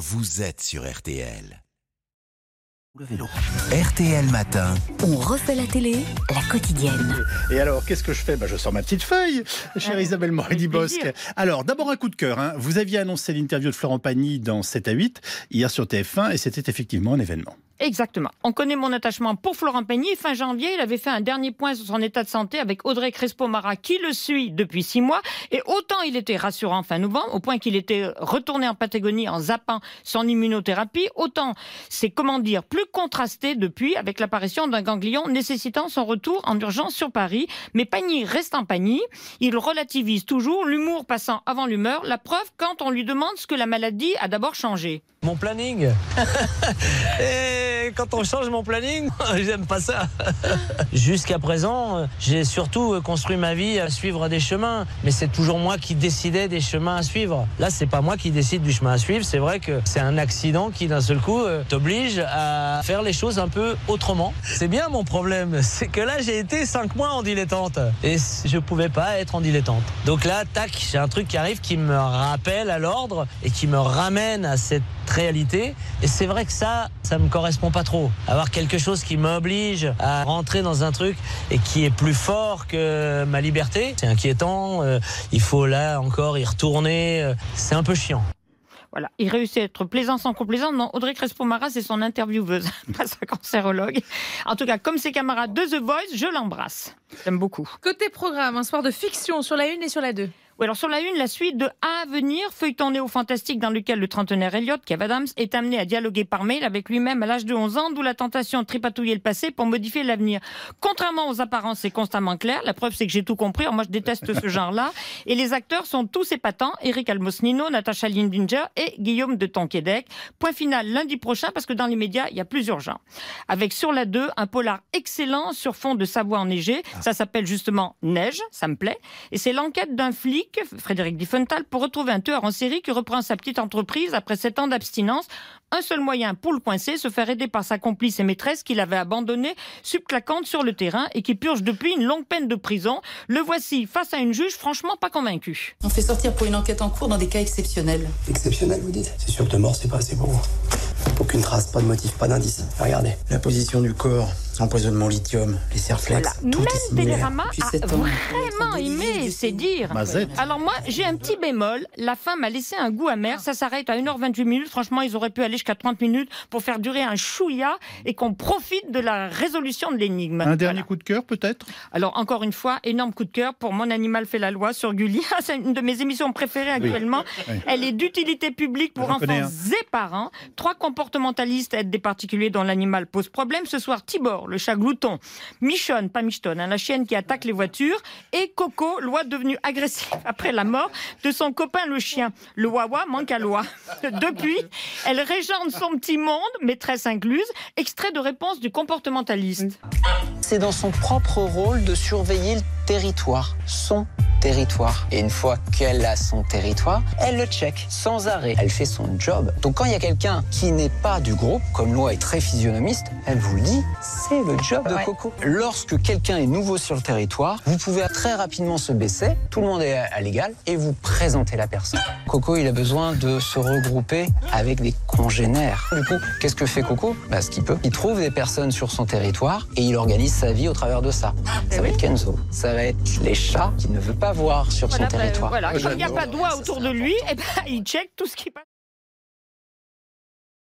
vous êtes sur RTL. Le vélo. RTL Matin. On refait la télé, la quotidienne. Et alors, qu'est-ce que je fais? Bah, Je sors ma petite feuille, chère Isabelle Morelli-Bosque. Alors, d'abord un coup de cœur. hein. Vous aviez annoncé l'interview de Florent Pagny dans 7 à 8, hier sur TF1, et c'était effectivement un événement. Exactement. On connaît mon attachement pour Florent Pagny. Fin janvier, il avait fait un dernier point sur son état de santé avec Audrey Crespo-Mara, qui le suit depuis six mois. Et autant il était rassurant fin novembre, au point qu'il était retourné en Patagonie en zappant son immunothérapie, autant c'est, comment dire, plus contrasté depuis avec l'apparition d'un ganglion nécessitant son retour en urgence sur Paris. Mais Pagny reste en Pagny. Il relativise toujours, l'humour passant avant l'humeur. La preuve quand on lui demande ce que la maladie a d'abord changé. Mon planning. Et quand on change mon planning, j'aime pas ça. Jusqu'à présent, j'ai surtout construit ma vie à suivre des chemins, mais c'est toujours moi qui décidais des chemins à suivre. Là, c'est pas moi qui décide du chemin à suivre, c'est vrai que c'est un accident qui d'un seul coup euh, t'oblige à faire les choses un peu autrement. C'est bien mon problème, c'est que là j'ai été cinq mois en dilettante et je pouvais pas être en dilettante. Donc là, tac, j'ai un truc qui arrive qui me rappelle à l'ordre et qui me ramène à cette réalité. Et c'est vrai que ça, ça me correspond pas trop. Avoir quelque chose qui m'oblige à rentrer dans un truc et qui est plus fort que ma liberté, c'est inquiétant. Euh, il faut là encore y retourner. euh, C'est un peu chiant. Voilà, il réussit à être plaisant sans complaisant. Non, Audrey Crespo-Mara, c'est son intervieweuse, pas sa cancérologue. En tout cas, comme ses camarades de The Voice, je l'embrasse. J'aime beaucoup. Côté programme, un soir de fiction sur la 1 et sur la 2. Alors sur la une, la suite de A à venir, feuilleton néo-fantastique dans lequel le trentenaire Elliot, Kev Adams, est amené à dialoguer par mail avec lui-même à l'âge de 11 ans, d'où la tentation de tripatouiller le passé pour modifier l'avenir. Contrairement aux apparences, c'est constamment clair. La preuve, c'est que j'ai tout compris. Alors, moi, je déteste ce genre-là. Et les acteurs sont tous épatants. Eric Almosnino, Natacha Lindinger et Guillaume de Tonquédec. Point final lundi prochain, parce que dans les médias, il y a plusieurs genres. Avec sur la 2, un polar excellent sur fond de Savoie enneigée. Ça s'appelle justement Neige, ça me plaît. Et c'est l'enquête d'un flic, Frédéric Diffenthal, pour retrouver un tueur en série qui reprend sa petite entreprise après sept ans d'abstinence. Un seul moyen pour le coincer, se faire aider par sa complice et maîtresse qu'il avait abandonnée subclaquante sur le terrain et qui purge depuis une longue peine de prison. Le voici face à une juge franchement pas convaincue. On fait sortir pour une enquête en cours dans des cas exceptionnels. Exceptionnel, vous dites C'est sûr que de mort, c'est pas assez pour vous. Aucune trace, pas de motif, pas d'indice. Regardez. La position du corps, empoisonnement au lithium, les serflex, Voilà. tout Même est similaire. Télérama a vraiment aimé, c'est dire. Mazette. Alors moi, j'ai un petit bémol. La fin m'a laissé un goût amer. Ça s'arrête à 1h28 minutes. Franchement, ils auraient pu aller jusqu'à 30 minutes pour faire durer un chouïa et qu'on profite de la résolution de l'énigme. Un dernier coup de cœur, peut-être? Alors encore une fois, énorme coup de cœur pour Mon animal fait la loi sur Gulli. C'est une de mes émissions préférées actuellement. Oui. Elle est d'utilité publique pour enfants et parents. Trois comportementalistes aident des particuliers dont l'animal pose problème. Ce soir, Tibor, le chat glouton. Michonne, pas Michtonne, hein, la chienne qui attaque les voitures. Et Coco, loi devenue agressive après la mort de son copain le chien. Le Wawa manque à loi. Depuis, elle régente son petit monde, maîtresse incluse. Extrait de réponse du comportementaliste. c'est dans son propre rôle de surveiller le territoire, son territoire. Et une fois qu'elle a son territoire, elle le check sans arrêt. Elle fait son job. Donc quand il y a quelqu'un qui n'est pas du groupe, comme loi est très physionomiste, elle vous le dit, c'est le job de Coco. Lorsque quelqu'un est nouveau sur le territoire, vous pouvez très rapidement se baisser, tout le monde est à l'égal, et vous présentez la personne. Coco, il a besoin de se regrouper avec des congénères. Du coup, qu'est-ce que fait Coco? Bah, Ce qu'il peut. Il trouve des personnes sur son territoire et il organise sa vie au travers de ça. Ça va être Kenzo. Ça va être les chats qu'il ne veut pas voir sur Voilà, son bah, territoire. voilà. Comme il n'y a pas de doigt autour de lui, eh ben, il check tout ce qui passe.